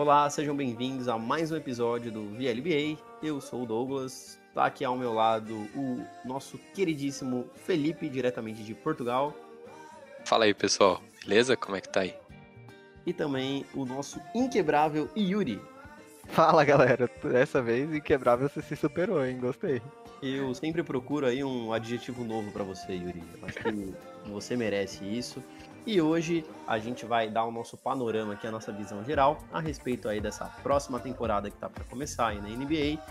Olá, sejam bem-vindos a mais um episódio do VLBA. Eu sou o Douglas, tá aqui ao meu lado o nosso queridíssimo Felipe, diretamente de Portugal. Fala aí, pessoal. Beleza? Como é que tá aí? E também o nosso inquebrável Yuri. Fala, galera. Dessa vez, inquebrável você se superou, hein? Gostei. Eu sempre procuro aí um adjetivo novo para você, Yuri. Eu acho que você merece isso. E hoje a gente vai dar o nosso panorama aqui, a nossa visão geral a respeito aí dessa próxima temporada que tá para começar aí na NBA,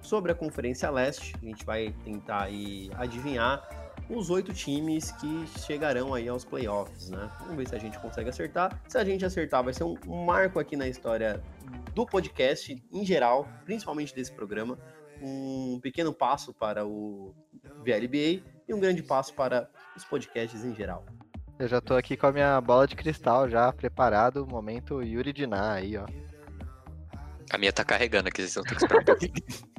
sobre a Conferência Leste. A gente vai tentar aí adivinhar os oito times que chegarão aí aos playoffs, né? Vamos ver se a gente consegue acertar. Se a gente acertar, vai ser um marco aqui na história do podcast em geral, principalmente desse programa. Um pequeno passo para o VLBA e um grande passo para os podcasts em geral. Eu já tô aqui com a minha bola de cristal já preparado, momento Yuri Diná aí, ó. A minha tá carregando aqui, vocês vão ter que esperar um pouquinho.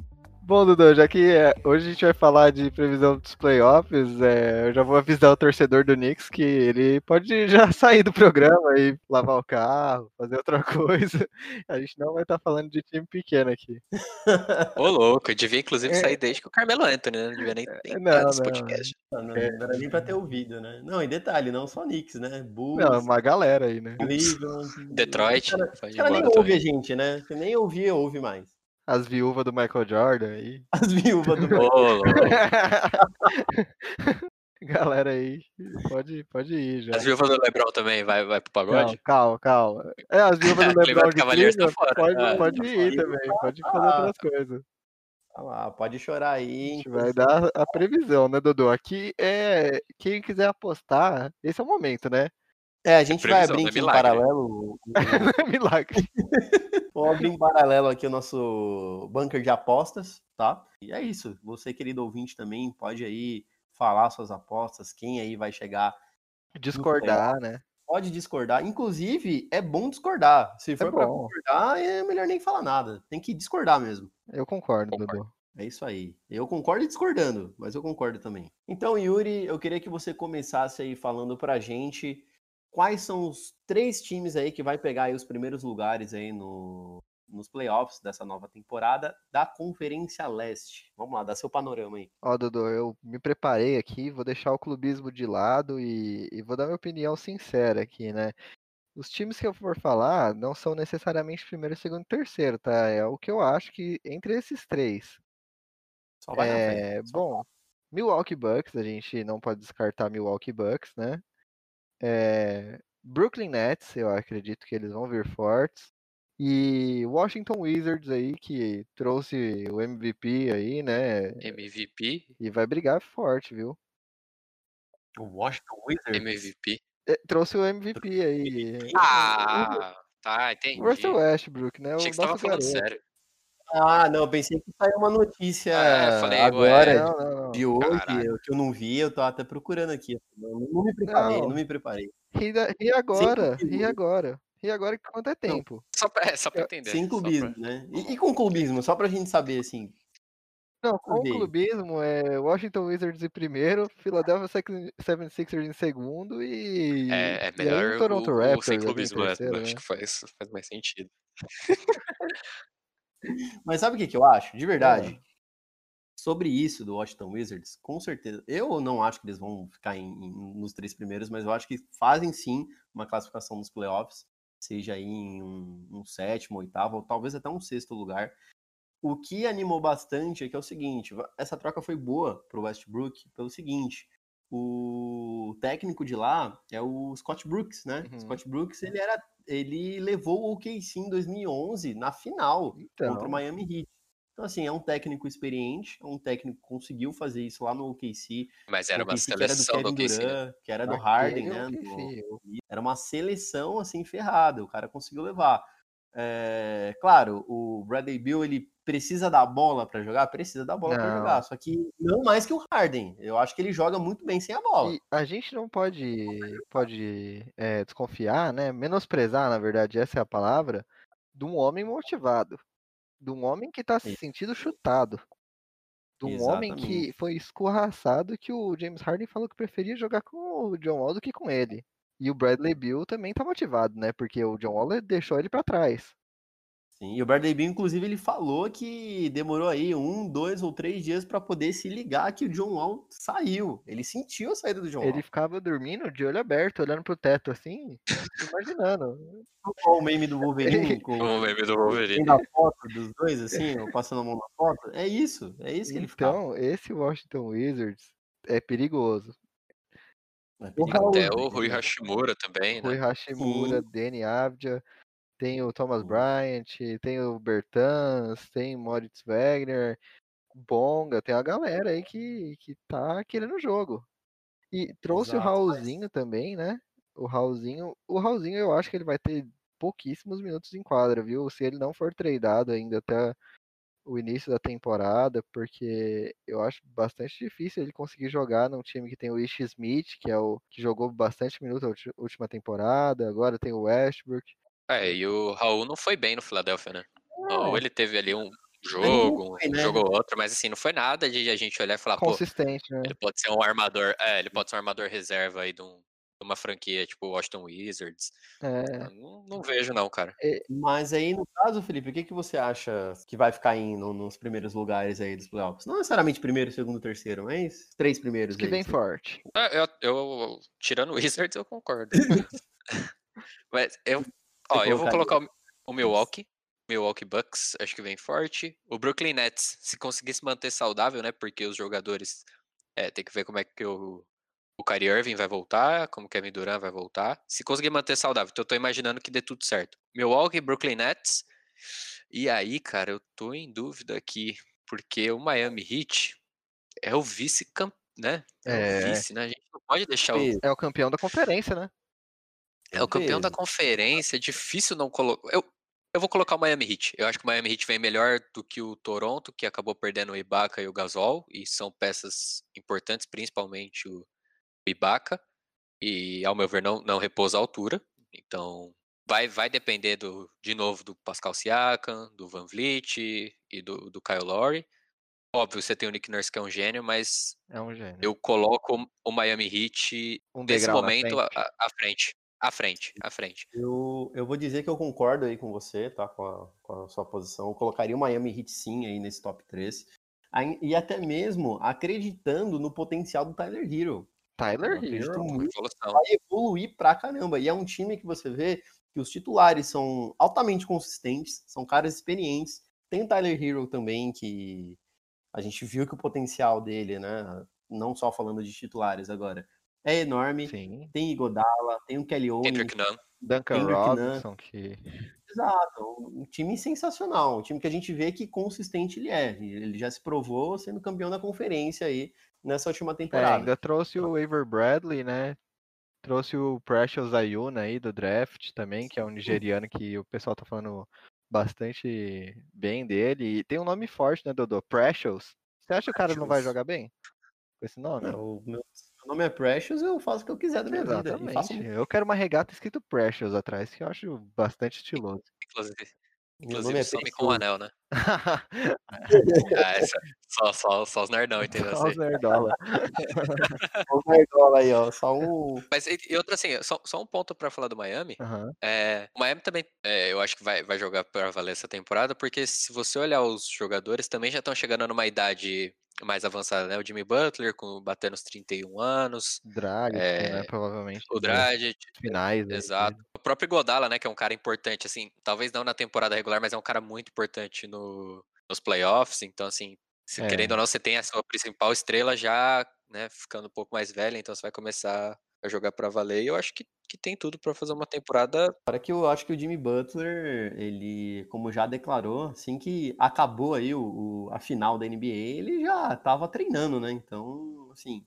Bom, Dudu, já que é, hoje a gente vai falar de previsão dos playoffs, é, eu já vou avisar o torcedor do Knicks que ele pode já sair do programa e lavar o carro, fazer outra coisa. A gente não vai estar tá falando de time pequeno aqui. Ô, louco, eu devia inclusive é. sair desde que o Carmelo Anthony, né? Não devia nem ter não, nesse podcast. Não, não, não, era nem pra ter ouvido, né? Não, em detalhe, não só Knicks, né? Bulls. Não, uma galera aí, né? Cleveland. Detroit. O cara, cara nem ouve a gente, né? Você nem ouvia, ouve mais. As viúvas do Michael Jordan aí. As viúvas do Michael Galera aí, pode, pode ir já. As viúvas do Lebron também, vai, vai pro pagode? Não, calma, calma. É, as viúvas do Lebron de Cleveland, pode, ah, pode ir também, pode fazer ah, outras coisas. Ah, pode chorar aí. A gente vai dar a previsão, né, Dodô? Aqui é. Quem quiser apostar, esse é o momento, né? É, a gente é vai abrir aqui em paralelo. é milagre. Vou abrir em paralelo aqui o nosso bunker de apostas, tá? E é isso. Você, querido ouvinte, também pode aí falar suas apostas, quem aí vai chegar. Discordar, né? Pode discordar. Inclusive, é bom discordar. Se for é pra concordar, é melhor nem falar nada. Tem que discordar mesmo. Eu concordo, concordo. Dudu. É isso aí. Eu concordo e discordando, mas eu concordo também. Então, Yuri, eu queria que você começasse aí falando pra gente quais são os três times aí que vai pegar aí os primeiros lugares aí no, nos playoffs dessa nova temporada da Conferência Leste. Vamos lá, dá seu panorama aí. Ó, Dudu, eu me preparei aqui, vou deixar o clubismo de lado e, e vou dar minha opinião sincera aqui, né? Os times que eu for falar não são necessariamente primeiro, segundo e terceiro, tá? É o que eu acho que entre esses três. Só vai é, bom, Milwaukee Bucks, a gente não pode descartar Milwaukee Bucks, né? É, Brooklyn Nets, eu acredito que eles vão vir fortes. E Washington Wizards aí, que trouxe o MVP aí, né? MVP? E vai brigar forte, viu? O Washington Wizards? MVP? É, trouxe o MVP aí. Ah, tá, entendi. Russell Westbrook, né? Achei que você tava falando sério. Ah, não, pensei que saiu uma notícia é, falei, agora não, não, não. de hoje, Caralho. que eu não vi, eu tô até procurando aqui. Não, não me preparei, não, me preparei. E, agora, e agora. E agora quanto é tempo? Só pra, é, só pra entender. Sem clubismo, pra... né? E, e, com clubismo, só pra gente saber, assim. Não, com clubismo é Washington Wizards em primeiro, Philadelphia 76ers em segundo e. É, é melhor o Toronto o, Raptors. O sem clubismo, é, terceiro, né? acho que faz, faz mais sentido. Mas sabe o que, que eu acho? De verdade. É. Sobre isso do Washington Wizards, com certeza. Eu não acho que eles vão ficar em, em, nos três primeiros, mas eu acho que fazem sim uma classificação nos playoffs, seja aí em um, um sétimo, oitavo, ou talvez até um sexto lugar. O que animou bastante é que é o seguinte: essa troca foi boa para o Westbrook pelo seguinte. O técnico de lá é o Scott Brooks, né? Uhum. Scott Brooks, ele era ele levou o OKC em 2011 na final então. contra o Miami Heat. Então, assim, é um técnico experiente, é um técnico que conseguiu fazer isso lá no OKC. Mas era uma seleção que era do Kevin do OKC, Durant, né? que era do Harden, né? Do... Era uma seleção, assim, ferrada. O cara conseguiu levar. É, claro, o Bradley Bill ele precisa da bola para jogar, precisa da bola para jogar, só que não mais que o Harden. Eu acho que ele joga muito bem sem a bola. E a gente não pode pode é, desconfiar, né? Menosprezar, na verdade, essa é a palavra, de um homem motivado, de um homem que está se sentindo chutado, de um Exatamente. homem que foi escorraçado que o James Harden falou que preferia jogar com o John Wall do que com ele. E o Bradley Bill também tá motivado, né? Porque o John Wall deixou ele para trás. Sim, e o Bradley Beal, inclusive, ele falou que demorou aí um, dois ou três dias para poder se ligar que o John Wall saiu. Ele sentiu a saída do John Wall. Ele ficava dormindo de olho aberto, olhando pro teto, assim, imaginando. o meme do Wolverine com O meme do Wolverine. a foto dos dois, assim, passando a mão na foto. É isso, é isso que ele ficava. Então, esse Washington Wizards é perigoso. É perigoso, Até o Rui Hashimura também, né? Rui Hashimura, Danny Avdia, tem o Thomas. Bryant, tem o Bertans, tem Moritz Wagner, Bonga, tem a galera aí que, que tá querendo o jogo. E trouxe o Exato, mas- Raulzinho também, né? O Raulzinho, o Raulzinho eu acho que ele vai ter pouquíssimos minutos em quadra, viu? Se ele não for tradado ainda até o início da temporada, porque eu acho bastante difícil ele conseguir jogar num time que tem o Ish Smith, que é o que jogou bastante minutos na última temporada, agora tem o Westbrook. É, e o Raul não foi bem no Philadelphia, né? O Raul, É, ele teve ali um jogo, foi, um né? jogo ou outro, mas assim, não foi nada de a gente olhar e falar, pô, consistente, né? ele pode ser um armador, é, ele pode ser um armador reserva aí de, um- de uma franquia tipo Washington Wizards. É, Eu Não, não vejo não, cara. Mas aí, no caso, Felipe, o que, que você acha que vai ficar indo nos primeiros lugares aí dos playoffs? Não necessariamente primeiro, segundo, terceiro, mas três primeiros os que aí, vem sim. forte. É, Eu, eu- tirando o Wizards, eu concordo. Mas eu, ó, eu vou colocar o, o Milwaukee, Milwaukee Bucks, acho que vem forte. O Brooklyn Nets, se conseguir se manter saudável, né? Porque os jogadores é, tem que ver como é que o, o Kyrie Irving vai voltar, como o Kevin Durant vai voltar. Se conseguir manter saudável, então eu tô imaginando que dê tudo certo. Milwaukee, Brooklyn Nets. E aí, cara, eu tô em dúvida aqui, porque o Miami Heat é o vice-campeão, né? É, É. o vice, né? A gente não pode deixar o, É o campeão da conferência, né? É o campeão da conferência, é difícil não colocar. Eu, eu vou colocar o Miami Heat. Eu acho que o Miami Heat vem melhor do que o Toronto, que acabou perdendo o Ibaka e o Gasol, e são peças importantes, principalmente o Ibaka, e ao meu ver não, não repousa a altura. Então vai, vai depender do, de novo do Pascal Siakam, do Van Vliet e do, do Kyle Lowry. Óbvio, você tem o Nick Nurse que é um gênio, mas É um gênio. eu coloco o Miami Heat um nesse momento à, frente. à- à frente. À frente, à frente. Eu, eu vou dizer que eu concordo aí com você, tá? Com a, com a sua posição. Eu colocaria o Miami Heat sim aí nesse top 3. Aí- E até mesmo acreditando no potencial do Tyler Hero. Tyler Hero. vai evoluir pra caramba. E é um time que você vê que os titulares são altamente consistentes, são caras experientes. Tem o Tyler Hero também, que a gente viu que o potencial dele, né? Não só falando de titulares agora, é enorme. Sim. Tem Igodala, tem o Kelly Kendrick Nunn. Duncan Kendrick Nunn. Robinson, que Exato, um time sensacional, um time que a gente vê que consistente ele é. Ele já se provou sendo campeão da conferência aí nessa última é, temporada. ainda trouxe o Aver Bradley, né? Trouxe o Precious Ayuna aí do draft também, que é um nigeriano que o pessoal tá falando bastante bem dele. E tem um nome forte, né, Dodô? Precious. Você acha que o cara não vai jogar bem? Com esse nome? É, o meu, meu nome é Precious, eu faço o que eu quiser da minha vida. Faço Exatamente. Eu quero uma regata escrito Precious atrás, que eu acho bastante estiloso. Inclusive, Meu inclusive nome é some com o anel, né? Ah, essa, só, só, só os nerdão, entendeu? Só os nerdola. Olha o Nerdola aí, ó. Só um. Mas e, e outra assim, só, só um ponto pra falar do Miami. Aham. É, o Miami também, é, eu acho que vai, vai jogar pra valer essa temporada, porque se você olhar os jogadores, também já estão chegando numa idade mais avançada, né? O Jimmy Butler, com, batendo os 31 anos, Drag, É, né? Provavelmente. o Dragic, Finais. aí, Exato. né? O próprio Godala, né, que é um cara importante, assim, talvez não na temporada regular, mas é um cara muito importante no, nos playoffs. Então, assim, se, É. querendo ou não, você tem a sua principal estrela já, né, ficando um pouco mais velha, então você vai começar a jogar pra valer. E eu acho que, que tem tudo pra fazer uma temporada. Para que eu acho que o Jimmy Butler, ele, como já declarou, assim que acabou aí o, o- a final da NBA, ele já estava treinando, né? Então, assim,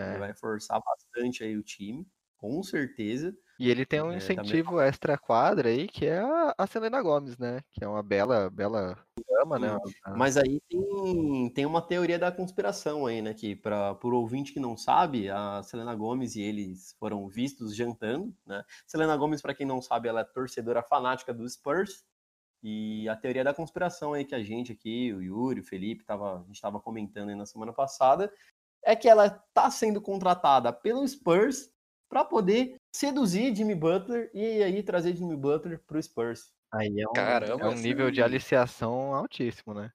ele É. vai forçar bastante aí o time, com certeza. E ele tem um É, incentivo extra quadra aí, que é a, Selena Gomes, né? Que é uma bela, bela dama, né? uma- Mas aí tem, tem uma teoria da conspiração aí, né? Que para por ouvinte que não sabe, a Selena Gomes e eles foram vistos jantando, né? Selena Gomes, para quem não sabe, ela é torcedora fanática do Spurs. E a teoria da conspiração aí que a gente aqui, o Yuri, o Felipe, tava, a gente estava comentando aí na semana passada, é que ela está sendo contratada pelo Spurs para poder seduzir Jimmy Butler e aí trazer Jimmy Butler para o Spurs. Aí é um, Caramba, é um nível de aliciação altíssimo, né?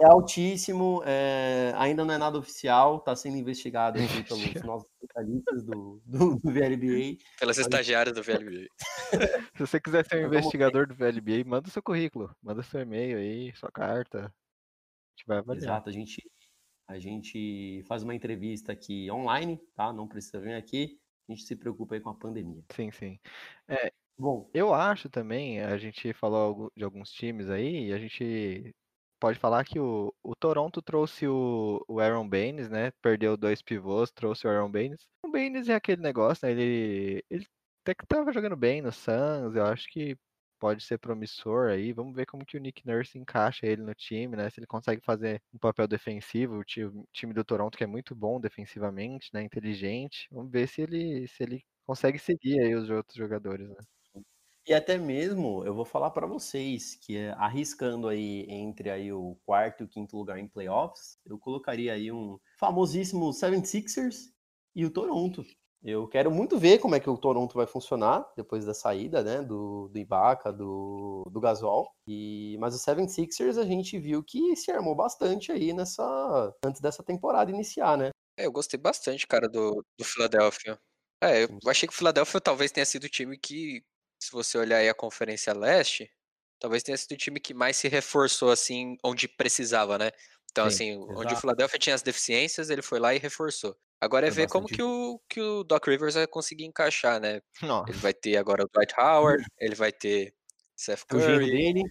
É altíssimo, é, ainda não é nada oficial, está sendo investigado aqui pelos nossos especialistas do, do, do VLBA. Pelas estagiárias do VLBA. Se você quiser ser um investigador do VLBA, manda o seu currículo, manda seu e-mail aí, sua carta. A gente vai avaliar. Exato, a gente, a gente faz uma entrevista aqui online, tá? Não precisa vir aqui. A gente se preocupa aí com a pandemia. Sim, sim. É, Bom, eu acho também, a gente falou de alguns times aí, e a gente pode falar que o, o Toronto trouxe o, o Aaron Baines, né? Perdeu dois pivôs, trouxe o Aaron Baines. O Baines é aquele negócio, né? Ele, ele até que tava jogando bem no Suns, eu acho que pode ser promissor aí. Vamos ver como que o Nick Nurse encaixa ele no time, né? Se ele consegue fazer um papel defensivo, o time do Toronto que é muito bom defensivamente, né? Inteligente. Vamos ver se ele se ele consegue seguir aí os outros jogadores, né? E até mesmo, eu vou falar para vocês que é, arriscando aí entre aí o quarto e o quinto lugar em playoffs, eu colocaria aí um famosíssimo 76ers e o Toronto. Eu quero muito ver como é que o Toronto vai funcionar depois da saída, né, do, do Ibaka, do, do Gasol. E, mas o 76ers a gente viu que se armou bastante aí nessa antes dessa temporada iniciar, né? É, eu gostei bastante, cara, do, do Philadelphia. É, eu achei que o Philadelphia talvez tenha sido o time que se você olhar aí a Conferência Leste, talvez tenha sido o time que mais se reforçou, assim, onde precisava, né? Então, Sim, assim, exato. onde o Philadelphia tinha as deficiências, ele foi lá e reforçou. Agora é, é ver como que o, que o Doc Rivers vai conseguir encaixar, né? Nossa. Ele vai ter agora o Dwight Howard, ele vai ter Seth Curry. dele.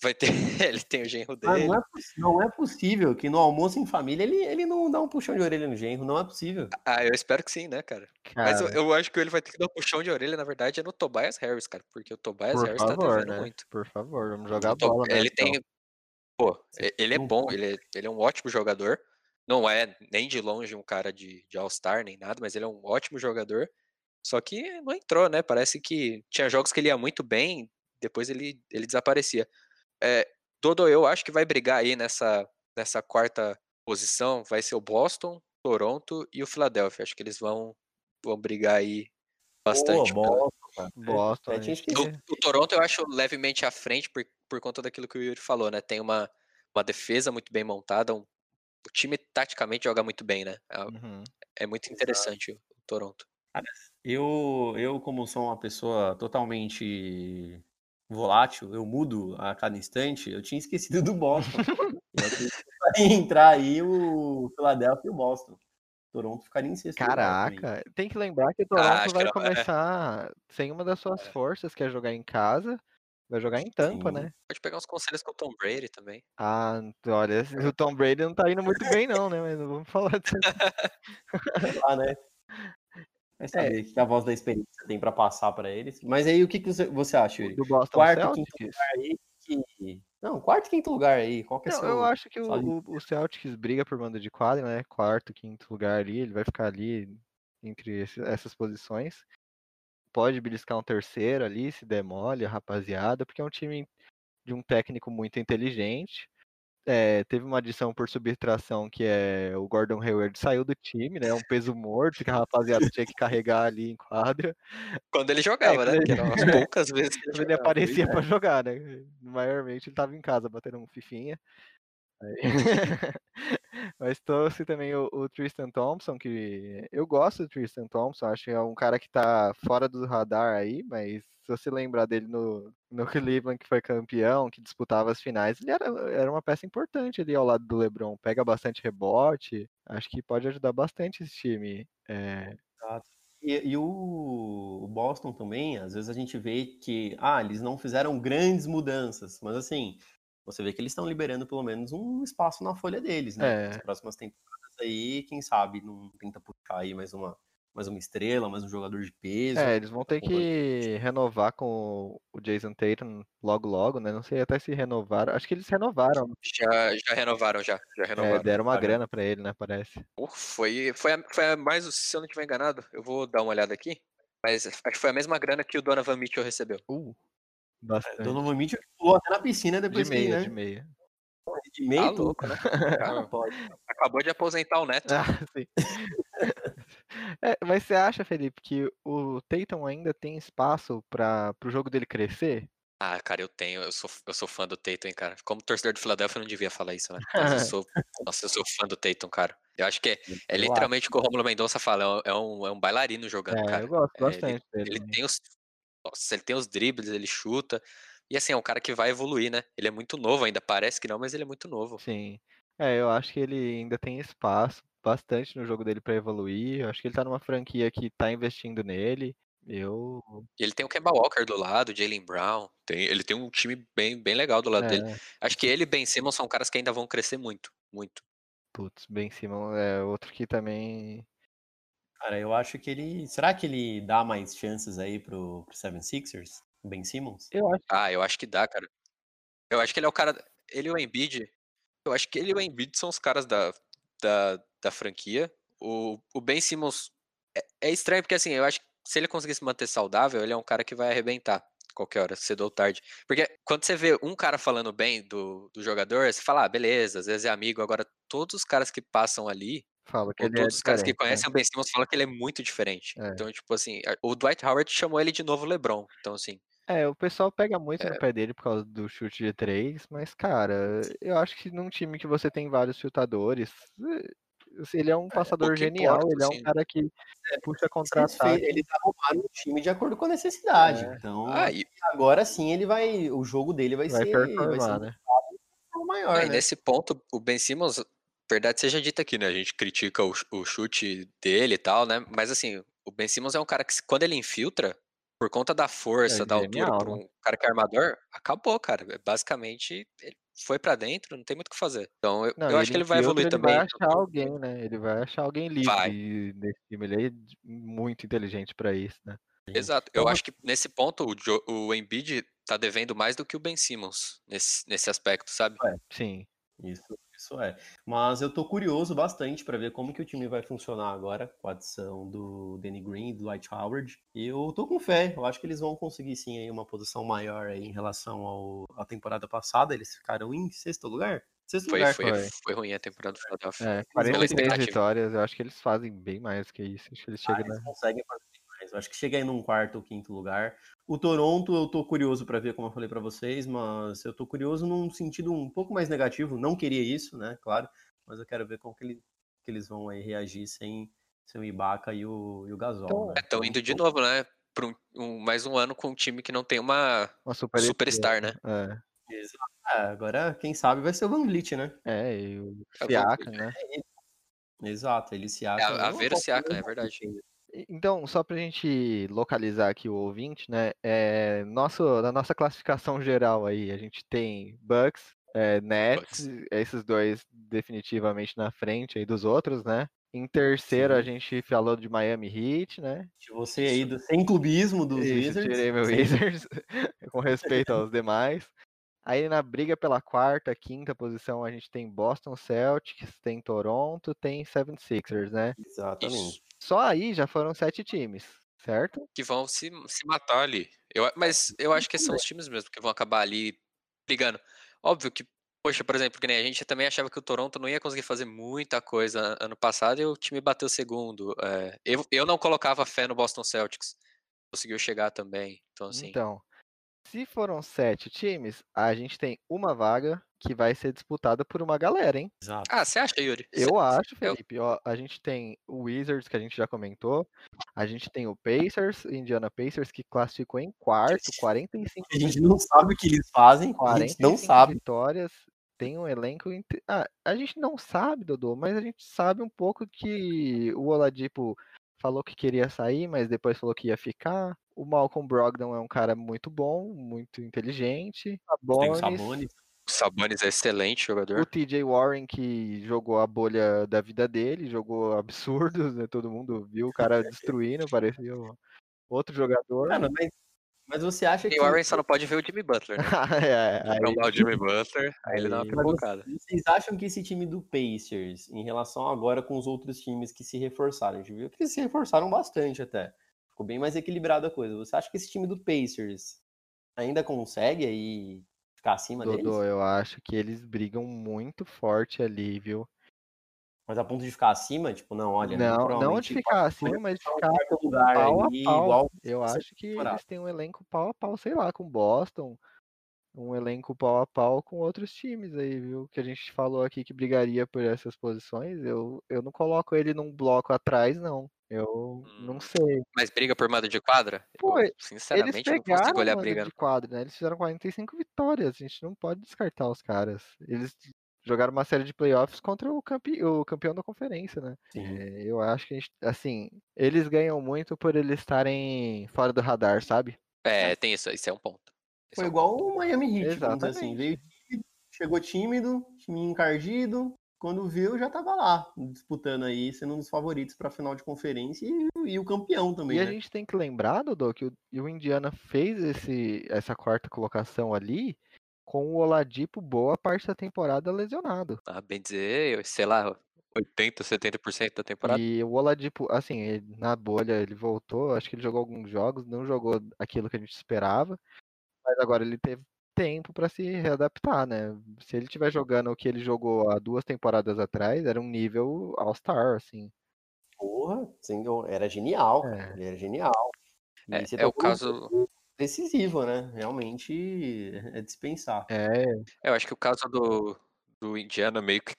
Vai ter. ele tem o genro ah, dele. não, é, não, é, possível que no almoço em família ele, ele não dá um puxão de orelha no genro. Não é possível. Ah, eu espero que sim, né, cara? cara. Mas eu, eu, acho que ele vai ter que dar um puxão de orelha, na verdade, é no Tobias Harris, cara. Porque o Tobias Por Harris favor, tá devendo né? muito. Por favor, vamos jogar a bola. Né, ele então. tem. Pô, ele é bom, ele é, ele é um ótimo jogador. Não é nem de longe um cara de, de All-Star nem nada, mas ele é um ótimo jogador. Só que não entrou, né? Parece que tinha jogos que ele ia muito bem, depois ele, ele desaparecia. É, Dodo, eu acho que vai brigar aí nessa, nessa quarta posição. Vai ser o Boston, Toronto e o Philadelphia. Acho que eles vão, vão brigar aí bastante. Boa, Boston, Boston. É, o, o, Toronto eu acho levemente à frente por, por conta daquilo que o Yuri falou, né? Tem uma, uma defesa muito bem montada, um, o time taticamente joga muito bem, né? É, uhum. é muito interessante Exato. o Toronto. Eu, eu, como sou uma pessoa totalmente volátil, eu mudo a cada instante, eu tinha esquecido do Boston. entrar aí o Philadelphia e o Boston. Toronto ficaria em sexto. Caraca, tem que lembrar que o Toronto ah, vai que começar é. sem uma das suas é. forças, que é jogar em casa. Vai jogar em Tampa, Sim. né? Pode pegar uns conselhos com o Tom Brady também. Ah, olha, o Tom Brady não tá indo muito bem, não, né? Mas não vamos falar disso. ah, né? Vai saber é. que a voz da experiência tem para passar para eles. Mas aí, o que, que você acha, Yuri? Do Boston quarto, Celtics? quinto lugar aí. Que... Não, quarto e quinto lugar aí. Qual que é Não, seu... Eu acho que o, o, Celtics briga por mando de quadra, né? Quarto, quinto lugar ali. Ele vai ficar ali entre esse, essas posições. Pode beliscar um terceiro ali, se demole rapaziada, porque é um time de um técnico muito inteligente é, teve uma adição por subtração que é o Gordon Hayward saiu do time, né? Um peso morto que a rapaziada tinha que carregar ali em quadra. Quando ele jogava, é, né? Que eram as poucas vezes que ele, ele aparecia para jogar, né? Maiormente ele estava em casa batendo um fifinha. Mas trouxe também o, o, Tristan Thompson, que eu gosto do Tristan Thompson, acho que é um cara que tá fora do radar aí, mas se você lembrar dele no, no Cleveland, que foi campeão, que disputava as finais, ele era, era uma peça importante ali ao lado do LeBron, pega bastante rebote, acho que pode ajudar bastante esse time. É... E, e o, o Boston também, às vezes a gente vê que, ah, eles não fizeram grandes mudanças, mas assim, você vê que eles estão liberando pelo menos um espaço na folha deles, né? É. Nas próximas temporadas aí, quem sabe não tenta puxar aí mais uma, mais uma estrela, mais um jogador de peso. É, eles vão ter que renovar com o Jason Tatum logo logo, né? Não sei até se renovaram. Acho que eles renovaram. Já, já renovaram, já. já é, renovaram. É, deram uma ah, grana para ele, né? Parece. foi, foi, a, foi a mais, se eu não estiver enganado, eu vou dar uma olhada aqui. Mas acho que foi a mesma grana que o Donovan Mitchell recebeu. Uh. É, Bastante. Donovan Mitchell pulou até na piscina depois de meia, que, né? de meia. De meia, tá louco, né? Acabou de aposentar o Neto. Ah, sim. é, mas você acha, Felipe, que o Tatum ainda tem espaço para o jogo dele crescer? Ah, cara, eu tenho. Eu sou, eu sou fã do Tatum, hein, cara. Como torcedor do Philadelphia, eu não devia falar isso, né? Mas eu sou, nossa, eu sou fã do Tatum, cara. Eu acho que é, é literalmente o que o Romulo Mendonça fala. É um, é um bailarino jogando, É, cara. eu gosto É, ele, bastante dele. ele tem os. Nossa, ele tem os dribles, ele chuta. E assim, é um cara que vai evoluir, né? Ele é muito novo ainda. Parece que não, mas ele é muito novo. Sim. É, eu acho que ele ainda tem espaço bastante no jogo dele pra evoluir. Eu acho que ele tá numa franquia que tá investindo nele. Eu. Ele tem o Kemba Walker do lado, Jalen Brown. Tem, ele tem um time bem, bem legal do lado dele. É, Acho que ele e Ben Simmons são caras que ainda vão crescer muito. Muito. putz, Ben Simmons é outro que também. Cara, eu acho que ele. Será que ele dá mais chances aí pro, pro Seven Sixers? O Ben Simmons? Eu acho Ah, eu acho que dá, cara. Eu acho que ele é o cara. Ele e o Embiid. Eu acho que ele e o Embiid são os caras da, da, da franquia. O, o Ben Simmons é, é estranho, porque assim, eu acho que se ele conseguir se manter saudável, ele é um cara que vai arrebentar qualquer hora, cedo ou tarde. Porque quando você vê um cara falando bem do, do jogador, você fala, ah, beleza, às vezes é amigo. Agora, todos os caras que passam ali, falo que ou ele é todos os caras que né? conhecem o Ben Simmons falam que ele é muito diferente. É. Então, tipo assim, o Dwight Howard chamou ele de novo LeBron. Então, assim, É, o pessoal pega muito É. no pé dele por causa do chute de três, mas, cara, eu acho que num time que você tem vários chutadores, eh, ele é um passador que genial, importa, ele é um assim. cara que puxa Ele, contra-ataque. ele tá arrumando o time de acordo com a necessidade. É. Então, ah, e, agora sim ele vai. O jogo dele vai, Vai ser. Vai ser né? um maior, É, e né? nesse ponto, o Ben Simmons, verdade seja dita aqui, né? A gente critica o, o chute dele e tal, né? Mas assim, o Ben Simmons é um cara que, quando ele infiltra, por conta da força, É da altura, pra né? um cara que é armador, acabou, cara. É Basicamente, ele foi pra dentro, não tem muito o que fazer. Então, eu, Não, eu acho que ele vai evoluir ele também. vai achar alguém, né? Ele vai achar alguém Vai. livre nesse time. Ele é muito inteligente pra isso, né? Exato. Eu Então, acho que nesse ponto o, Jo- o Embiid tá devendo mais do que o Ben Simmons nesse, nesse aspecto, sabe? Sim. Isso, isso é. Mas eu tô curioso bastante para ver como que o time vai funcionar agora com a adição do Danny Green e do Dwight Howard. E eu tô com fé. Eu acho que eles vão conseguir sim aí uma posição maior aí em relação ao, à temporada passada. Eles ficaram em sexto lugar? Sexto Foi, lugar. foi, foi. foi ruim a temporada do Philadelphia. É, Pela 43 expectativa. vitórias, eu acho que eles fazem bem mais que isso. Acho que eles Ah, chegam eles na. conseguem fazer mais. Eu acho que chega aí num quarto ou quinto lugar. O Toronto, eu tô curioso para ver, como eu falei para vocês, mas eu tô curioso num sentido um pouco mais negativo. Não queria isso, né? Claro, mas eu quero ver como que, ele, que eles vão aí reagir sem, sem o Ibaka e o, e o Gasol. Então, né? Estão indo de novo, né? Pra um, um- mais um ano com um time que não tem uma Uma super superstar, né? É. Exato. É, agora, quem sabe, vai ser o Van Vliet, né? É, e o É o Siakam, né? Exato, ele se É, acha. a, a Vera Siakam, é verdade. Então, só pra gente localizar aqui o ouvinte, né? É, nosso, na nossa classificação geral aí, a gente tem Bucks, é, Nets, esses dois definitivamente na frente aí dos outros, né? Em terceiro, a Sim. gente falou de Miami Heat, né? Você aí, do, sem clubismo dos Isso, Wizards. tirei meu sem- Wizards, com respeito aos demais. Aí na briga pela quarta, quinta posição, a gente tem Boston Celtics, tem Toronto, tem 76ers, né? Exatamente. Isso. Só aí já foram sete times, certo? Que vão se, se matar ali. Eu, mas eu acho que são os times mesmo que vão acabar ali brigando. Óbvio que, poxa, por exemplo, que nem a gente também achava que o Toronto não ia conseguir fazer muita coisa ano passado e o time bateu segundo. É, eu, eu não colocava fé no Boston Celtics. Conseguiu chegar também. Então, assim. Então, se foram sete times, a gente tem uma vaga que vai ser disputada por uma galera, hein? Exato. Ah, você acha, Yuri? Eu Cê- acho, eu- Felipe. Ó, a gente tem o Wizards, que a gente já comentou. A gente tem o Pacers, Indiana Pacers, que classificou em quarto, 45 A gente não sabe o que eles fazem, a gente não 45 sabe. vitórias, tem um elenco. inte- Ah, a gente não sabe, Dodô, mas a gente sabe um pouco que o Oladipo falou que queria sair, mas depois falou que ia ficar. O Malcolm Brogdon é um cara muito bom, muito inteligente. Tem o Sabonis, Sabonis. O Sabonis é excelente o jogador. TJ Warren que jogou a bolha da vida dele, jogou absurdos, né? Todo mundo viu o cara destruindo, parecia um outro jogador. Cara, mas, mas você acha E que. o Warren só não pode ver o Jimmy Butler. Né? é, aí- Trombar o Jimmy Butler, aí ele dá uma pipocada. Vocês acham que esse time do Pacers, em relação agora com os outros times que se reforçaram, a gente viu que eles se reforçaram bastante até. Ficou bem mais equilibrada a coisa. Você acha que esse time do Pacers ainda consegue aí ficar acima Dodô, deles? eu acho que eles brigam muito forte ali, viu? Mas a ponto de ficar acima, tipo, não, olha. Não, não de ficar acima, mas de ficar lugar pau ali, a pau. igual Eu acho que temporada. eles têm um elenco pau a pau, sei lá, com Boston. Um elenco pau a pau com outros times aí, viu? Que a gente falou aqui que brigaria por essas posições. Eu, eu não coloco ele num bloco atrás, não. Eu não Hum, sei. Mas briga por mando de quadra? Pô, eu, Eles sinceramente, não consigo pegaram olhar a mando briga. de quadro, né? Eles fizeram 45 vitórias. A gente não pode descartar os caras. Eles jogaram uma série de playoffs contra o, campe... o campeão da conferência, né? Sim. É, eu acho que a gente, assim, eles ganham muito por eles estarem fora do radar, sabe? É, tem isso, isso é um ponto. Esse Foi é um igual o Miami Heat, dizer assim. Exatamente. Veio tímido, chegou tímido, time encardido. Quando viu, já tava lá, disputando aí, sendo um dos favoritos pra final de conferência e, e o campeão também, E a né? gente tem que lembrar, Dodô, que o, o Indiana fez esse, essa quarta colocação ali com o Oladipo boa parte da temporada lesionado. Ah, bem dizer, sei lá, 80, 70% da temporada. E o Oladipo, assim, ele- na bolha ele voltou, acho que ele jogou alguns jogos, não jogou aquilo que a gente esperava, mas agora ele teve tempo para se readaptar, né? Se ele estiver jogando o que ele jogou há duas temporadas atrás, era um nível All-Star, assim. Porra, sim, era genial, cara. É. Ele era genial. E É, é o tocou num caso. decisivo, né? Realmente é dispensar. É, Eu acho que o caso do, do Indiana, meio que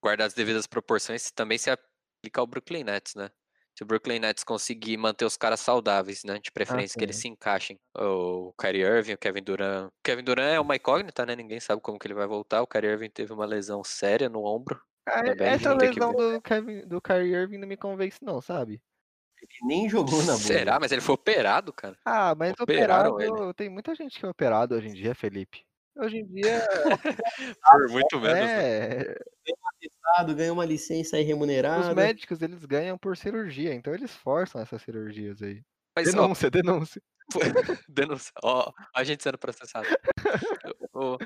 guardar as devidas proporções, também se aplica ao Brooklyn Nets, né? Se o Brooklyn Nets conseguir manter os caras saudáveis, né? De preferência que eles se encaixem. O Kyrie Irving, o Kevin Durant. O Kevin Durant é uma incógnita, né? Ninguém sabe como que ele vai voltar. O Kyrie Irving teve uma lesão séria no ombro. Ah, Também essa vão ter que lesão ver. do, Kevin, do Kyrie Irving não me convence não, sabe? Ele nem jogou na bolha. Será? Mas ele foi operado, cara. Ah, mas Operaram operado, tem muita gente que é operado hoje em dia, Felipe. Hoje em dia, Por muito menos. né? Estado, Ganhou uma licença aí os remunerada. médicos, eles ganham por cirurgia, então eles forçam essas cirurgias aí. Mas, ó, Denúncia, denúncia. denúncia. Ó, a gente sendo processado. o,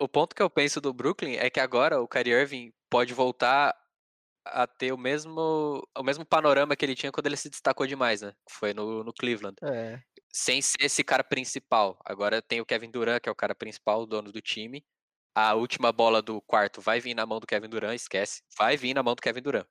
o ponto que eu penso do Brooklyn é que agora o Kyrie Irving pode voltar a ter o mesmo, o mesmo panorama que ele tinha quando ele se destacou demais, né? Foi no, no Cleveland. É, Sem ser esse cara principal. Agora tem o Kevin Durant, que é o cara principal, o dono do time. A última bola do quarto vai vir na mão do Kevin Durant, esquece. Vai vir na mão do Kevin Durant.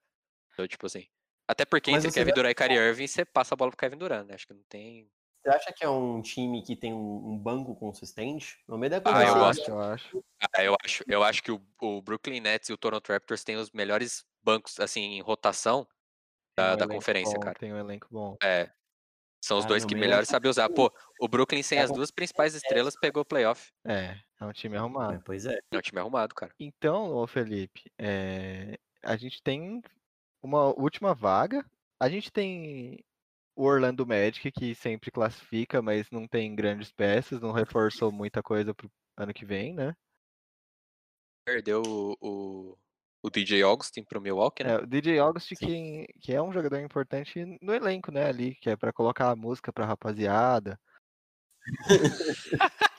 Então, tipo assim. Até porque Mas entre Kevin Durant e Kyrie Irving, você passa a bola pro Kevin Durant, né? Acho que não tem. Você acha que é um time que tem um, banco consistente? No meio da Ah, eu gosto. acho, eu acho. Ah, eu acho, eu acho que o, o Brooklyn Nets e o Toronto Raptors têm os melhores bancos, assim, em rotação da, um da conferência, bom, cara. Tem um elenco bom. É. São os Cara, dois que da- sabem usar. Pô, o Brooklyn sem as Pega um- duas principais estrelas pegou o playoff. É, é um time arrumado. É, pois é. É um time arrumado, cara. Então, ô Felipe, é, a gente tem uma última vaga. A gente tem o Orlando Magic, que sempre classifica, mas não tem grandes peças, não reforçou muita coisa pro ano que vem, né? Perdeu o, o, o DJ Augustin pro Milwaukee, né? É, o DJ August, Sim. que, que é um jogador importante no elenco, né, ali, que é pra colocar a música pra rapaziada.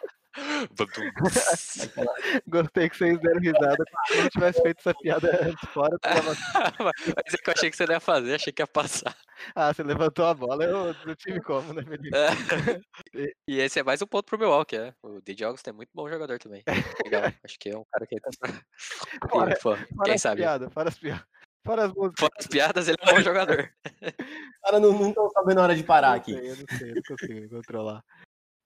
Gostei que vocês deram risada, se eu não tivesse feito essa piada antes, fora, tu tava... Mas é que eu achei que você não ia fazer, achei que ia passar. Ah, você levantou a bola, eu do time como, né, Felipe? É. E esse é mais um ponto pro Milwaukee, né? O DJ Augustin é muito bom jogador também. Legal. Acho que é um cara que. Fora- E, pô, Fora quem as sabe? piadas, fora as piadas. Fora as músicas. Fora as piadas, ele é um bom jogador. Os caras não estão sabendo a hora de parar Eu aqui. eu não sei, eu não consigo me controlar.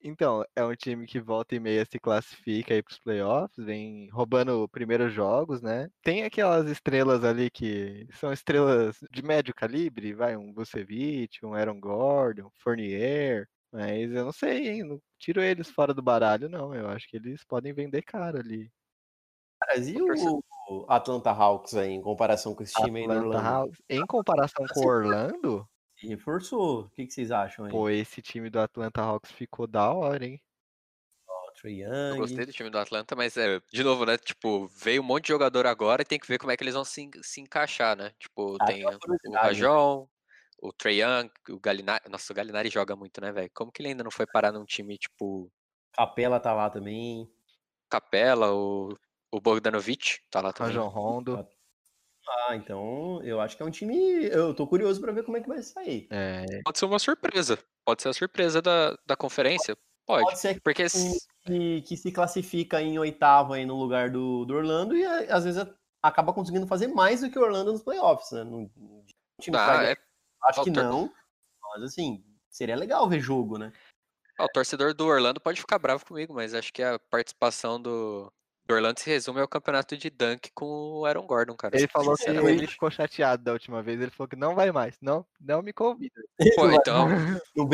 Então, é um time que volta e meia se classifica aí pros playoffs, vem roubando primeiros jogos, né? Tem aquelas estrelas ali que são estrelas de médio calibre, vai, um Vucevic, um Aaron Gordon, um Fournier, mas eu não sei, hein? Não tiro eles fora do baralho, não. Eu acho que eles podem vender caro ali. Caras, e o Atlanta Hawks aí, em comparação com esse time aí do Atlanta Orlando? Hawks, em comparação com o Orlando, Se reforçou. O que, que vocês acham aí? pô, esse time do Atlanta Hawks ficou da hora, hein? Ó, Trae Eu Young. gostei do time do Atlanta, mas é, de novo, né? Tipo, veio um monte de jogador agora e tem que ver como é que eles vão se, se encaixar, né? Tipo, Ah, tem uma o. Rajon, o Trae Young, o Galinari. Nossa, o Galinari joga muito, né, velho? Como que ele ainda não foi parar num time tipo Capela tá lá também. Capela, o, o Bogdanovic, tá lá também. Rajon Rondo. Ah, então eu acho que é um time. Eu tô curioso pra ver como é que vai sair. É, Pode ser uma surpresa. Pode ser a surpresa da, da conferência. Pode. Pode ser Porque que, que, se classifica em oitavo aí no lugar do, do Orlando e às vezes acaba conseguindo fazer mais do que o Orlando nos playoffs, né? No, no time Ah, é, acho que não, mas assim, seria legal ver jogo, né? o torcedor do Orlando pode ficar bravo comigo, mas acho que a participação do, do Orlando se resume ao campeonato de dunk com o Aaron Gordon, cara. Ele falou que ele ficou chateado da última vez. Ele falou que não vai mais. Não, não me convida. Pô, então,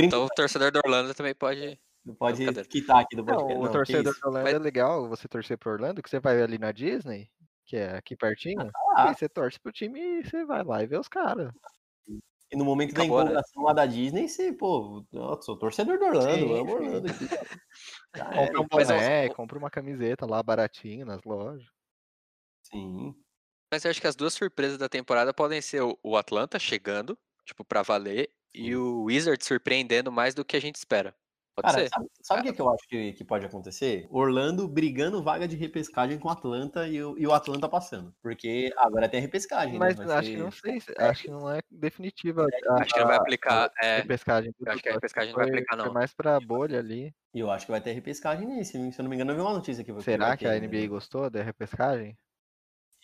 então o torcedor do Orlando também pode. não pode quitar aqui do Não, podcast. o Não, que torcedor do Orlando Mas- é legal você torcer pro Orlando, que você vai ali na Disney, que é aqui pertinho, Ah. e você torce pro time e você vai lá e vê os caras. E no momento Acabou, da né? empolgação lá da Disney, você, pô, eu sou torcedor do Orlando, Sim, amo. Orlando aqui, Compra era, um boné, compra uma camiseta lá baratinho nas lojas. sim. Mas eu acho que as duas surpresas da temporada podem ser o, Atlanta chegando, tipo, pra valer, e o Wizard surpreendendo mais do que a gente espera. Pode Cara, ser? sabe, o que, que eu acho que, que pode acontecer? Orlando brigando vaga de repescagem com o Atlanta e o, e o Atlanta passando. Porque agora tem a repescagem, Mas né? Vai acho que não sei, se- acho que não é definitiva. a- Acho que não vai a- aplicar. a É, repescagem. acho que a repescagem não vai aplicar, não. mais pra bolha ali. E eu acho que vai ter repescagem nesse. Se eu não me engano, eu vi uma notícia aqui. Será que a ter, NBA né? gostou da repescagem?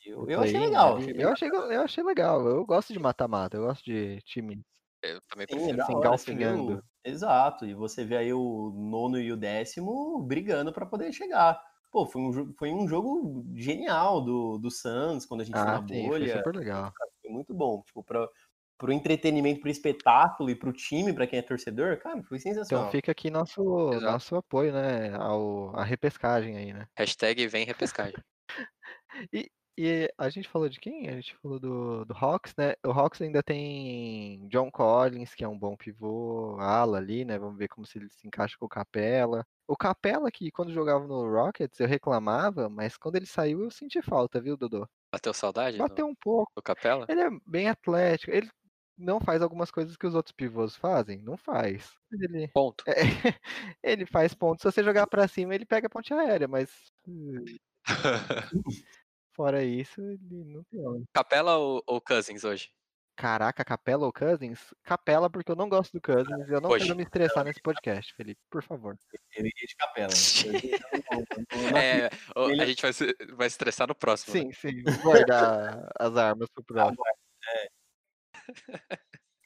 Eu, eu achei legal. bem Eu achei, eu achei legal. Eu gosto de mata-mata. Eu gosto de time. Eu também Sim, prefiro. assim, galfinhando. Exato, e você vê aí o nono e o décimo brigando pra poder chegar. Pô, foi um, foi um jogo genial do, do Suns quando a gente foi Ah, na sim, foi bolha. super legal. Foi muito bom. Tipo, pra, pro entretenimento, pro espetáculo e pro time, pra quem é torcedor, cara, foi sensacional. Então fica aqui nosso, Exato. nosso apoio, né? Ao, a repescagem aí, né? Hashtag vem repescagem. E a gente falou de quem? A gente falou do, do Hawks, né? O Hawks ainda tem John Collins, que é um bom pivô, ala ali, né? Vamos ver como se ele se encaixa com o Capela. O Capela, que quando jogava no Rockets eu reclamava, mas quando ele saiu eu senti falta, viu, Dodô? Bateu saudade Bateu um pouco. do Capela? Ele é bem atlético. Ele não faz algumas coisas que os outros pivôs fazem? Não faz. Ele, Ponto. é, ele faz pontos. Se você jogar pra cima, ele pega a ponte aérea, mas hum, fora isso, ele não tem onde. Capela ou, ou Cousins hoje? Caraca, Capela ou Cousins? Capela, porque eu não gosto do Cousins e eu não Hoje. quero me estressar nesse podcast, Felipe, por favor. Eu iria de capela. Não- É, ele- a gente vai se, vai se estressar no próximo. né? Sim, sim, vou guardar as armas pro próximo.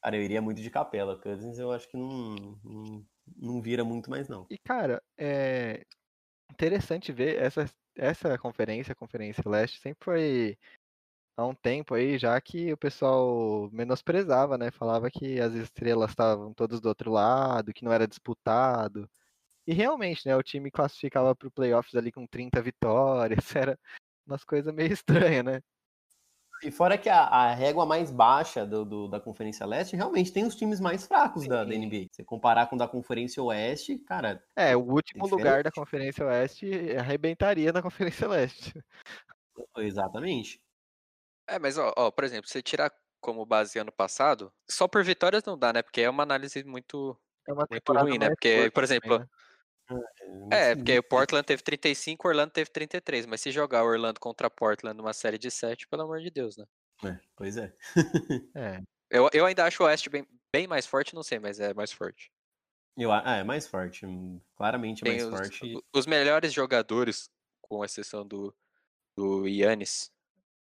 Cara, eu iria muito de capela. Cousins eu acho que não, não, não vira muito mais, não. E, cara, é interessante ver essa, essa conferência, a Conferência Leste, sempre foi há um tempo aí já que o pessoal menosprezava, né? Falava que as estrelas estavam todas do outro lado, que não era disputado. E realmente, né? O time classificava para o playoffs ali com 30 vitórias, era umas coisas meio estranhas, né? E fora que a, a régua mais baixa do, do- da Conferência Leste, realmente tem os times mais fracos da, da. NBA. Se comparar com o da Conferência Oeste, cara, É, o último diferente. lugar da Conferência Oeste arrebentaria na Conferência Leste. exatamente. É, mas, ó, ó, por exemplo, você tirar como base ano passado, só por vitórias não dá, né? Porque é uma análise muito. É uma Muito ruim, né? Porque, por também, exemplo, né? É, porque o Portland teve 35, Orlando teve 33. Mas se jogar Orlando contra Portland numa série de 7, pelo amor de Deus, né? É, pois é. É. Eu, eu ainda acho o Oeste bem, bem mais forte, não sei, mas é mais forte. Eu, ah, é mais forte. hum, Claramente Tem mais os, forte. os melhores jogadores, com exceção do, do Yannis,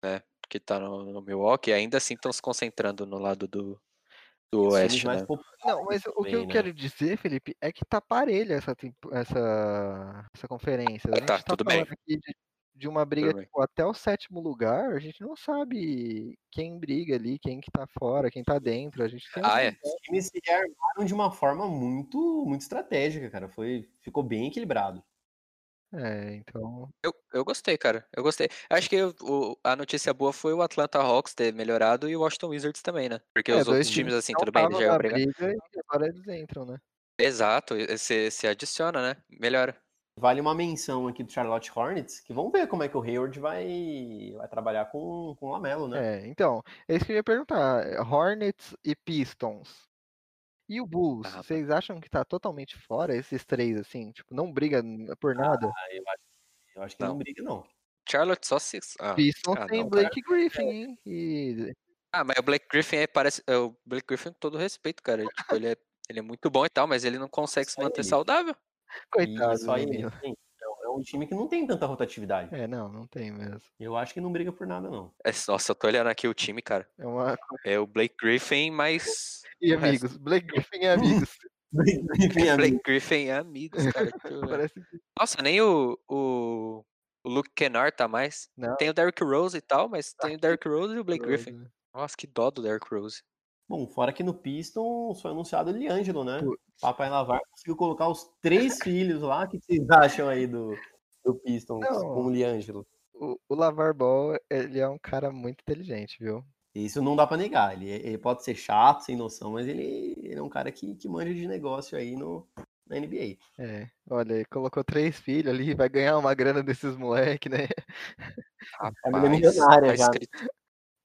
né? Que tá no, no Milwaukee, ainda assim estão se concentrando no lado do, do Oeste, mais né? Não, mas o que eu né? quero dizer, Felipe, é que tá parelha essa, essa, essa conferência. A gente Tá, tá tudo bem. falando aqui de, de uma briga tipo, até o sétimo lugar, a gente não sabe quem briga ali, quem que tá fora, quem tá dentro. A gente tem Ah, é. Os times se armaram de uma forma muito, muito estratégica, cara. Foi, ficou bem equilibrado. É, então. Eu, eu gostei, cara. Eu gostei. Acho que o, a notícia boa foi o Atlanta Hawks ter melhorado e o Washington Wizards também, né? Porque é, os outros times, assim, tudo bem, eles já e agora eles entram, né? Exato, você se adiciona, né? Melhora. Vale uma menção aqui do Charlotte Hornets, que vamos ver como é que o Hayward vai, vai trabalhar com, com o Lamelo, né? É, então, é isso que eu ia perguntar. Hornets e Pistons. E o Bulls, Ah, rapaz. vocês acham que tá totalmente fora esses três, assim? Tipo, não briga por nada? Ah, eu, acho, eu acho que não, Não. briga, não. Charlotte só se. Ah, Pistons ah, tem não, cara. Blake Griffin, hein? E Ah, mas o Blake Griffin é, parece. é, O Blake Griffin, com todo respeito, cara. ele, tipo, ele, é, ele é muito bom e tal, mas ele não consegue se manter saudável. coitado Isso aí, é um- é um time que não tem tanta rotatividade. É, não, não tem mesmo. Eu acho que não briga por nada, não. É, nossa, eu tô olhando aqui o time, cara. É uma... É o Blake Griffin, mas. E o resto. amigos, Blake Griffin e amigos. Enfim, amigo. Blake Griffin é amigos, cara. Parece Nossa, nem o, o, o Luke Kennard tá mais. Não. Tem o Derrick Rose e tal, mas tem o Derrick Rose e o Blake Griffin. né? Nossa, que dó do Derrick Rose. Bom, fora que no Pistons foi anunciado o Liangelo, né? Putz. Papai Lavar conseguiu colocar os três filhos lá. O que vocês acham aí do, do Pistons Não. com o Liangelo? O, o Lavar Ball, ele é um cara muito inteligente, viu? Isso não dá pra negar. Ele, ele pode ser chato, sem noção, mas ele, ele é um cara que, que manja de negócio aí no, na NBA. É, olha, ele colocou três filhos ali, vai ganhar uma grana desses moleque, né? Família milionária tá já.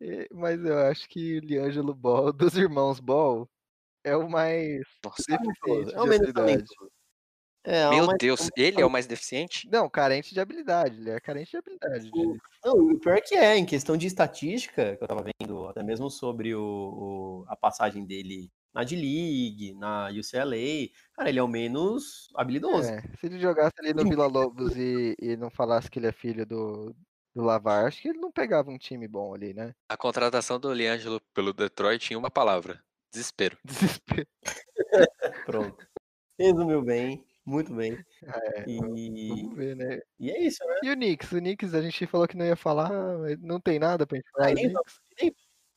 E- Mas eu acho que o Liangelo Ball, dos irmãos Ball, é o mais Nossa, É o menos talentoso. É, é o meu mais- Deus, ele é o mais deficiente? Não, carente de habilidade, ele é carente de habilidade. de- Não, o pior é que é, em questão de estatística, que eu tava vendo até mesmo sobre o, o- a passagem dele na D-League, na UCLA, cara, ele é o menos habilidoso. É, se ele jogasse ali no Vila Lobos e, e não falasse que ele é filho do, do Lavar, acho que ele não pegava um time bom ali, né? A contratação do Liangelo pelo Detroit tinha uma palavra: desespero. Desespero. Pronto. Resumiu bem, muito bem. É, E, Vamos ver, né? e é isso, né? E o Knicks? O Knicks a gente falou que não ia falar, mas não tem nada pra gente falar. Ah, nem-.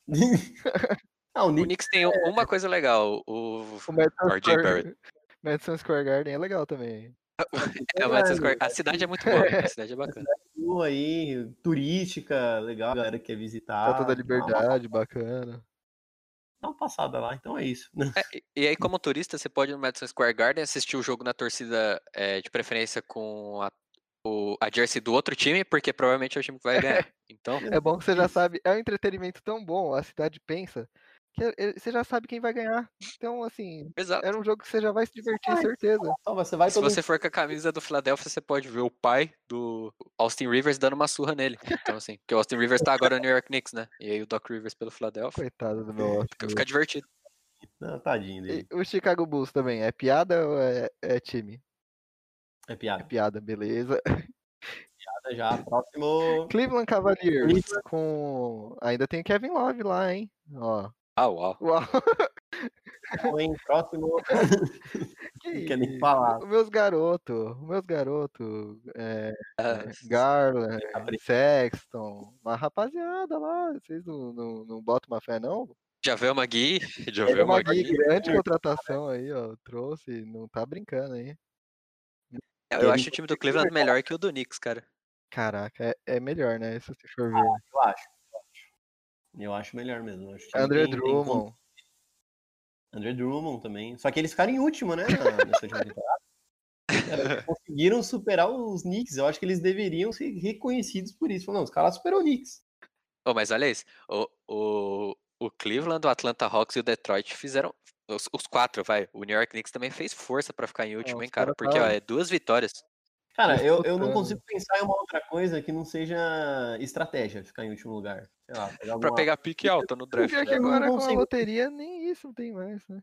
Ah, o O Knicks Knicks tem uma coisa legal: o, O Madison RJ Square, Barrett. Madison Square Garden é legal também. É, o Madison Square- a cidade é muito boa, a cidade é bacana. continua aí, turística, legal, a galera que quer visitar. Falta da Dá uma- Liberdade, bacana. Dá uma passada lá, então é isso. É, e- aí, como turista, você pode ir no Madison Square Garden assistir o jogo na torcida é, de preferência com a, o- a jersey do outro time, porque provavelmente é o time que vai ganhar. Então, É bom que você já sabe, é um entretenimento tão bom, a cidade pensa, que é- é- você já sabe quem vai ganhar. Então, assim, exato. era um jogo que você já vai se divertir, vai. certeza. Só você vai Se todo você for com a camisa do Philadelphia, você pode ver o pai do Austin Rivers dando uma surra nele. Então, assim, porque o Austin Rivers tá agora no New York Knicks, né? E aí o Doc Rivers pelo Philadelphia. Coitado do meu Fica, Austin. fica divertido. Não, tadinho dele. E o Chicago Bulls também, é piada ou é, é time? É É piada. piada, beleza. Piada já. Próximo. Cleveland Cavaliers com. Ainda tem o Kevin Love lá, hein? Ó. Ah, uau. Uau, Hein? Próximo. que Não quer nem falar. Os meus garotos, os meus garotos, é, Ah, Garland, Capri- Sexton, uma rapaziada lá, vocês não, não, não botam uma fé não? Javel Magui. Javel uma Magui. grande contratação aí, ó, trouxe, não tá brincando aí. Eu acho o time do Cleveland melhor que o do Knicks, cara. Caraca, é, é melhor, né, se você for ver. Eu acho. eu acho. Eu acho melhor mesmo. acho que André tem- tem Drummond, André Drummond também. Só que eles ficaram em último, né? na- Nessa última temporada. Cara, conseguiram superar os Knicks. Eu acho que eles deveriam ser reconhecidos por isso. Não, os caras superou o Knicks. Ô, mas olha isso. O, o, o Cleveland, o Atlanta Hawks e o Detroit fizeram. Os, os quatro, vai. O New York Knicks também fez força pra ficar em último, hein, cara? Porque, ó, é duas vitórias. Cara, eu, eu não consigo pensar em uma outra coisa que não seja estratégia, ficar em último lugar. Sei lá, pegar Pra alguma- pegar pique alta no draft. Pior que né? eu não agora com a consigo- loteria nem isso tem mais, né?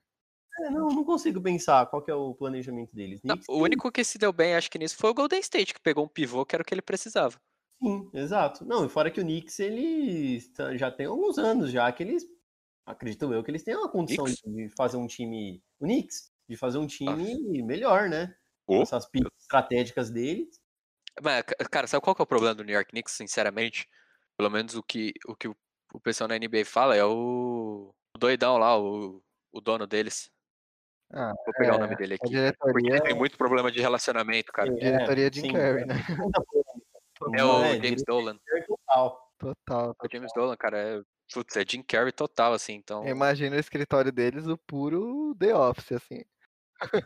É, não, não consigo pensar qual que é o planejamento deles. Não, o único que se deu bem, acho que nisso, foi o Golden State, que pegou um pivô que era o que ele precisava. Sim, exato. Não, e fora que o Knicks, eles tá- já tem alguns anos já que eles, acredito eu, que eles têm uma condição Knicks? de fazer um time, o Knicks, de fazer um time melhor, né? Ô. Essas picks estratégicas deles. Mas, ca- cara, sabe qual que é o problema do New York Knicks, sinceramente? Pelo menos o que o, que o, o pessoal na NBA fala é o, o doidão lá, o, o dono deles. Ah, Vou pegar o é, nome dele aqui. Porque diretoria, ele tem muito problema de relacionamento, cara. É, diretoria Jim sim, Carrey, né? É o É, James Dolan. total. Total. O James Dolan, cara, é, putz, é Jim Carrey total, assim, então... Imagina o escritório deles, o puro The Office, assim.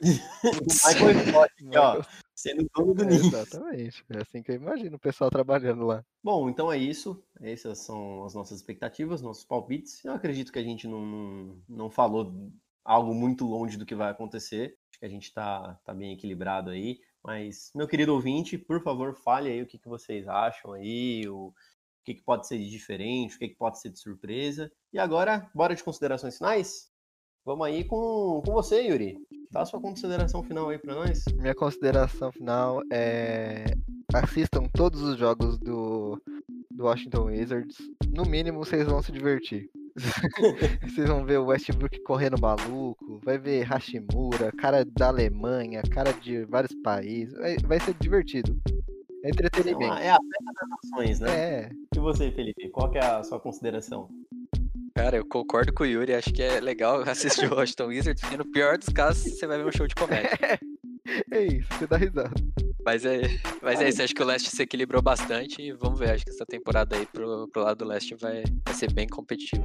Michael Scott, ó, sendo dono do É, Knicks. exatamente. É assim que eu imagino o pessoal trabalhando lá. Bom, então é isso. Essas são as nossas expectativas, nossos palpites. Eu acredito que a gente não, não, falou algo muito longe do que vai acontecer. Acho que a gente tá, tá bem equilibrado aí. Mas, meu querido ouvinte, por favor, fale aí o que, que vocês acham aí, o, o que, que pode ser de diferente, o que, que pode ser de surpresa. E agora, bora de considerações finais? Vamos aí com, com você, Yuri. Dá a sua consideração final aí pra nós. Minha consideração final é assistam todos os jogos do, do Washington Wizards. No mínimo, vocês vão se divertir. Vocês vão ver o Westbrook correndo maluco, vai ver Hashimura, cara da Alemanha, cara de vários países. Vai, vai ser divertido. É entretenimento. É a festa das nações, né? É. E você, Felipe, qual é a sua consideração? Cara, eu concordo com o Yuri, acho que é legal assistir o Washington Wizards, porque no pior dos casos você vai ver um show de comédia. É isso, você dá risada. Mas é, mas é isso, acho que o leste se equilibrou bastante e vamos ver, acho que essa temporada aí pro, pro lado do leste vai, vai ser bem competitiva.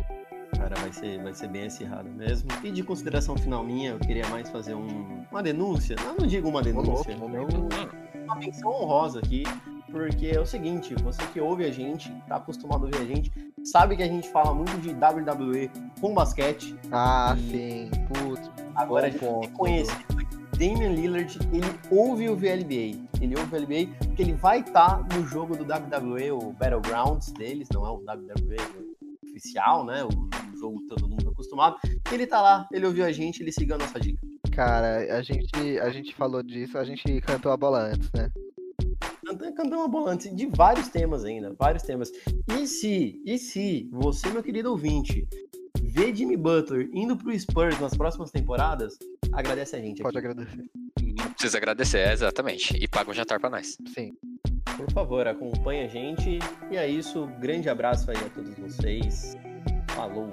Cara, vai ser, vai ser bem acirrado mesmo. E de consideração final minha, eu queria mais fazer um, uma denúncia. Eu não digo uma denúncia, louco, uma menção honrosa aqui. Porque é o seguinte, você que ouve a gente, tá acostumado a ouvir a gente, sabe que a gente fala muito de WWE com basquete. Ah, sim. Putz, Agora a gente ponto. conhecer que Damian Lillard, ele ouve o VLBA. Ele ouve o VLBA porque ele vai estar no jogo do WWE, o Battlegrounds deles, não é o WWE oficial, né? O, o jogo que todo mundo tá acostumado. Ele tá lá, ele ouviu a gente, ele seguiu a nossa dica. Cara, a gente, a gente falou disso, a gente cantou a bola antes, né? Bola antes de vários temas ainda, vários temas. E se, e se você, meu querido ouvinte, vê Jimmy Butler indo pro Spurs nas próximas temporadas, agradece a gente Pode aqui. agradecer. Não precisa agradecer, é, exatamente. E paga um jantar pra nós. Sim. Por favor, acompanhe a gente. E é isso. Grande abraço aí a todos vocês. Falou!